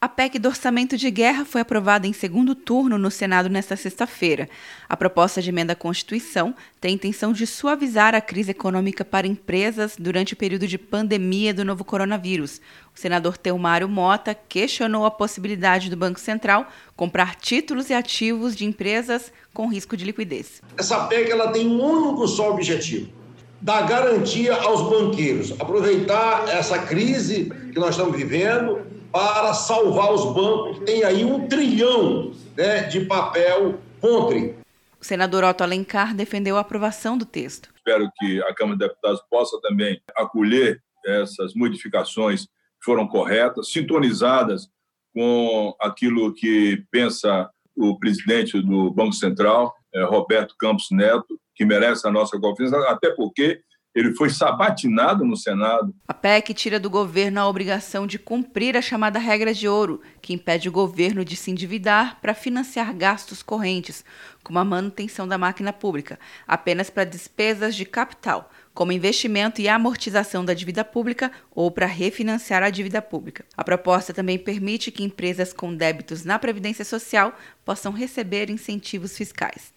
A PEC do orçamento de guerra foi aprovada em segundo turno no Senado nesta sexta-feira. A proposta de emenda à Constituição tem a intenção de suavizar a crise econômica para empresas durante o período de pandemia do novo coronavírus. O senador Teomário Mota questionou a possibilidade do Banco Central comprar títulos e ativos de empresas com risco de liquidez. Essa PEC ela tem um único só objetivo: dar garantia aos banqueiros, aproveitar essa crise que nós estamos vivendo para salvar os bancos. Tem aí um trilhão né, de papel contra. O senador Otto Alencar defendeu a aprovação do texto. Espero que a Câmara de Deputados possa também acolher essas modificações que foram corretas, sintonizadas com aquilo que pensa o presidente do Banco Central, eh, Roberto Campos Neto, que merece a nossa confiança, até porque ele foi sabatinado no Senado. A PEC tira do governo a obrigação de cumprir a chamada regra de ouro, que impede o governo de se endividar para financiar gastos correntes, como a manutenção da máquina pública, apenas para despesas de capital, como investimento e amortização da dívida pública ou para refinanciar a dívida pública. A proposta também permite que empresas com débitos na Previdência Social possam receber incentivos fiscais.